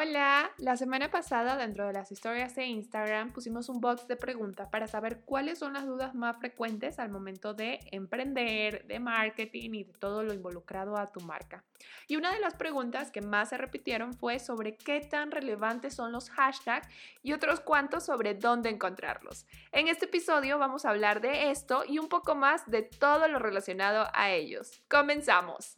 Hola, la semana pasada dentro de las historias de Instagram pusimos un box de preguntas para saber cuáles son las dudas más frecuentes al momento de emprender, de marketing y de todo lo involucrado a tu marca. Y una de las preguntas que más se repitieron fue sobre qué tan relevantes son los hashtags y otros cuantos sobre dónde encontrarlos. En este episodio vamos a hablar de esto y un poco más de todo lo relacionado a ellos. Comenzamos.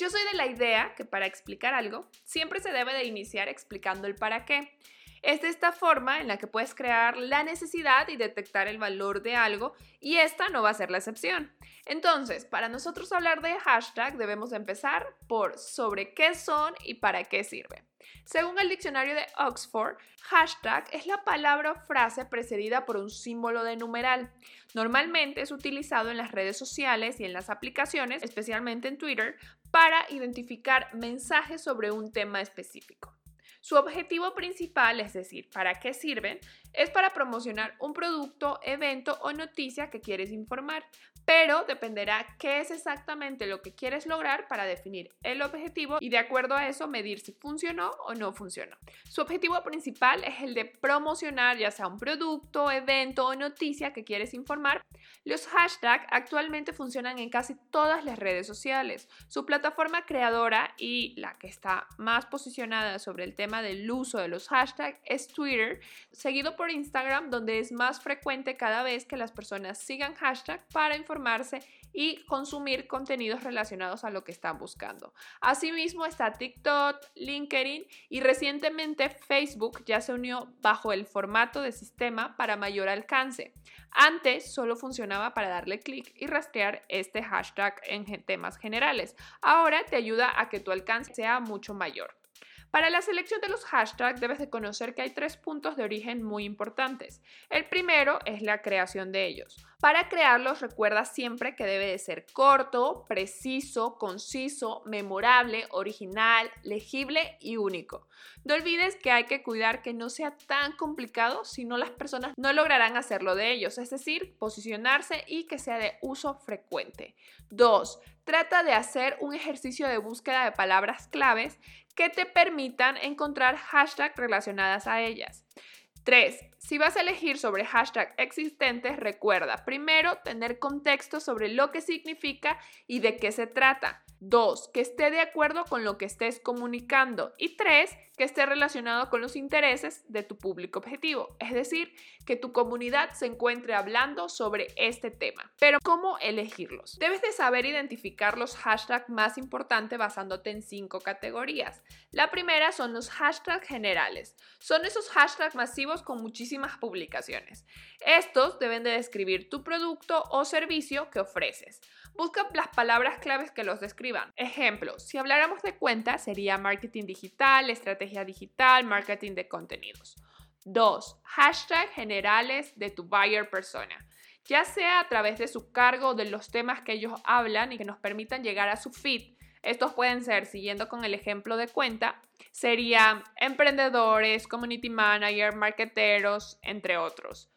Yo soy de la idea que para explicar algo siempre se debe de iniciar explicando el para qué. Es de esta forma en la que puedes crear la necesidad y detectar el valor de algo y esta no va a ser la excepción. Entonces, para nosotros hablar de hashtag debemos empezar por sobre qué son y para qué sirven. Según el diccionario de Oxford, hashtag es la palabra o frase precedida por un símbolo de numeral. Normalmente es utilizado en las redes sociales y en las aplicaciones, especialmente en Twitter, para identificar mensajes sobre un tema específico. Su objetivo principal, es decir, para qué sirven, es para promocionar un producto, evento o noticia que quieres informar, pero dependerá qué es exactamente lo que quieres lograr para definir el objetivo y de acuerdo a eso medir si funcionó o no funcionó. Su objetivo principal es el de promocionar ya sea un producto, evento o noticia que quieres informar. Los hashtags actualmente funcionan en casi todas las redes sociales. Su plataforma creadora y la que está más posicionada sobre el tema del uso de los hashtags es Twitter, seguido por Instagram donde es más frecuente cada vez que las personas sigan hashtag para informar informarse y consumir contenidos relacionados a lo que están buscando. Asimismo está TikTok, LinkedIn y recientemente Facebook ya se unió bajo el formato de sistema para mayor alcance. Antes solo funcionaba para darle clic y rastrear este hashtag en temas generales. Ahora te ayuda a que tu alcance sea mucho mayor. Para la selección de los hashtags debes de conocer que hay tres puntos de origen muy importantes. El primero es la creación de ellos. Para crearlos recuerda siempre que debe de ser corto, preciso, conciso, memorable, original, legible y único. No olvides que hay que cuidar que no sea tan complicado si no las personas no lograrán hacerlo de ellos, es decir, posicionarse y que sea de uso frecuente. 2. Trata de hacer un ejercicio de búsqueda de palabras claves que te permitan encontrar hashtags relacionadas a ellas. 3. Si vas a elegir sobre hashtags existentes, recuerda primero tener contexto sobre lo que significa y de qué se trata. 2. Que esté de acuerdo con lo que estés comunicando. Y 3 que esté relacionado con los intereses de tu público objetivo, es decir, que tu comunidad se encuentre hablando sobre este tema. Pero ¿cómo elegirlos? Debes de saber identificar los hashtags más importantes basándote en cinco categorías. La primera son los hashtags generales. Son esos hashtags masivos con muchísimas publicaciones. Estos deben de describir tu producto o servicio que ofreces. Busca las palabras claves que los describan. Ejemplo, si habláramos de cuenta, sería marketing digital, estrategia digital, marketing de contenidos. 2. Hashtag generales de tu buyer persona. Ya sea a través de su cargo o de los temas que ellos hablan y que nos permitan llegar a su feed. Estos pueden ser, siguiendo con el ejemplo de cuenta, serían emprendedores, community manager, marketeros, entre otros.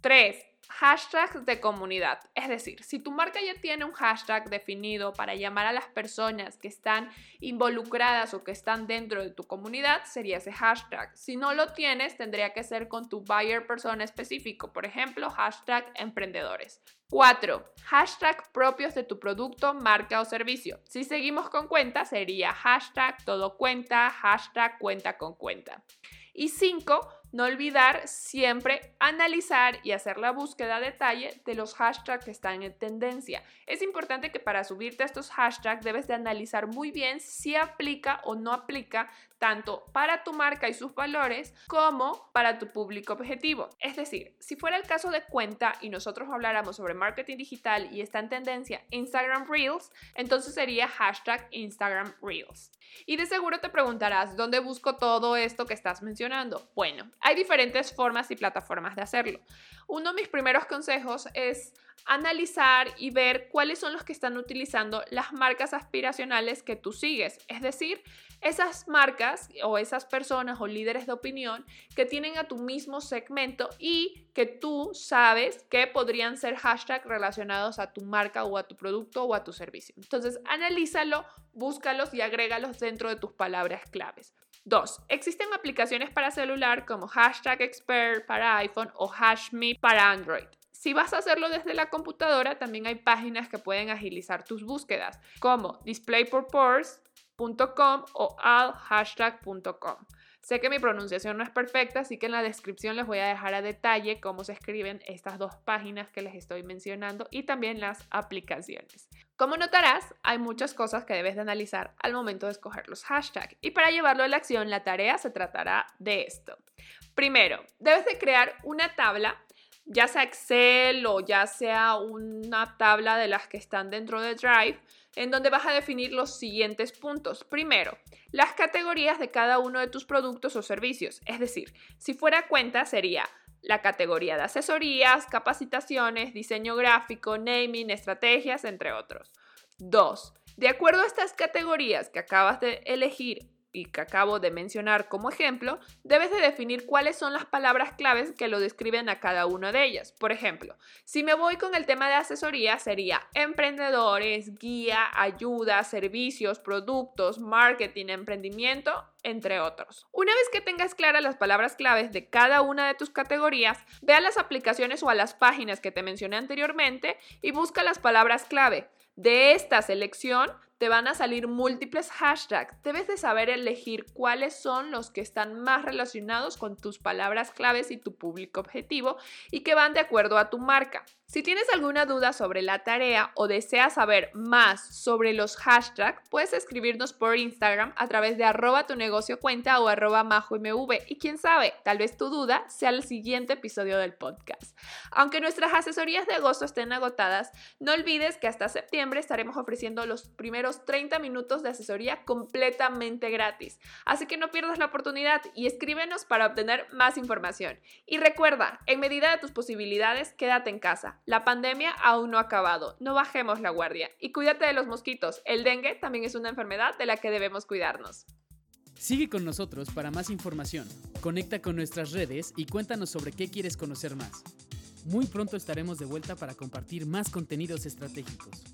3 hashtags de comunidad. Es decir, si tu marca ya tiene un hashtag definido para llamar a las personas que están involucradas o que están dentro de tu comunidad, sería ese hashtag. Si no lo tienes, tendría que ser con tu buyer persona específico, por ejemplo, hashtag emprendedores. 4. Hashtag propios de tu producto, marca o servicio. Si seguimos con cuenta, sería hashtag todo cuenta, hashtag cuenta con cuenta. Y 5 no olvidar siempre analizar y hacer la búsqueda a detalle de los hashtags que están en tendencia. Es importante que para subirte a estos hashtags debes de analizar muy bien si aplica o no aplica tanto para tu marca y sus valores como para tu público objetivo. Es decir, si fuera el caso de cuenta y nosotros habláramos sobre marketing digital y está en tendencia Instagram Reels, entonces sería hashtag Instagram Reels. Y de seguro te preguntarás, ¿dónde busco todo esto que estás mencionando? Bueno, Hay diferentes formas y plataformas de hacerlo. Uno de mis primeros consejos es analizar y ver cuáles son los que están utilizando las marcas aspiracionales que tú sigues. Es decir, esas marcas o esas personas o líderes de opinión que tienen a tu mismo segmento y que tú sabes que podrían ser hashtags relacionados a tu marca o a tu producto o a tu servicio. Entonces, analízalo, búscalos y agrégalos dentro de tus palabras claves. Dos, existen aplicaciones para celular como Hashtag Expert para iPhone o HashMe para Android. Si vas a hacerlo desde la computadora, también hay páginas que pueden agilizar tus búsquedas, como displaypurpose.com o alhashtag.com. Sé que mi pronunciación no es perfecta, así que en la descripción les voy a dejar a detalle cómo se escriben estas dos páginas que les estoy mencionando y también las aplicaciones. Como notarás, hay muchas cosas que debes de analizar al momento de escoger los hashtags y para llevarlo a la acción la tarea se tratará de esto. Primero, debes de crear una tabla ya sea Excel o ya sea una tabla de las que están dentro de Drive, en donde vas a definir los siguientes puntos. Primero, las categorías de cada uno de tus productos o servicios. Es decir, si fuera cuenta sería la categoría de asesorías, capacitaciones, diseño gráfico, naming, estrategias, entre otros. Dos, de acuerdo a estas categorías que acabas de elegir y que acabo de mencionar como ejemplo, debes de definir cuáles son las palabras claves que lo describen a cada una de ellas. Por ejemplo, si me voy con el tema de asesoría, sería emprendedores, guía, ayuda, servicios, productos, marketing, emprendimiento, entre otros. Una vez que tengas claras las palabras claves de cada una de tus categorías, ve a las aplicaciones o a las páginas que te mencioné anteriormente y busca las palabras clave. De esta selección te van a salir múltiples hashtags. Debes de saber elegir cuáles son los que están más relacionados con tus palabras claves y tu público objetivo y que van de acuerdo a tu marca. Si tienes alguna duda sobre la tarea o deseas saber más sobre los hashtags, puedes escribirnos por Instagram a través de arroba tu negocio cuenta o arroba majomv y quién sabe, tal vez tu duda sea el siguiente episodio del podcast. Aunque nuestras asesorías de agosto estén agotadas, no olvides que hasta septiembre estaremos ofreciendo los primeros 30 minutos de asesoría completamente gratis. Así que no pierdas la oportunidad y escríbenos para obtener más información. Y recuerda, en medida de tus posibilidades, quédate en casa la pandemia aún no ha acabado, no bajemos la guardia y cuídate de los mosquitos. El dengue también es una enfermedad de la que debemos cuidarnos. Sigue con nosotros para más información. Conecta con nuestras redes y cuéntanos sobre qué quieres conocer más. Muy pronto estaremos de vuelta para compartir más contenidos estratégicos.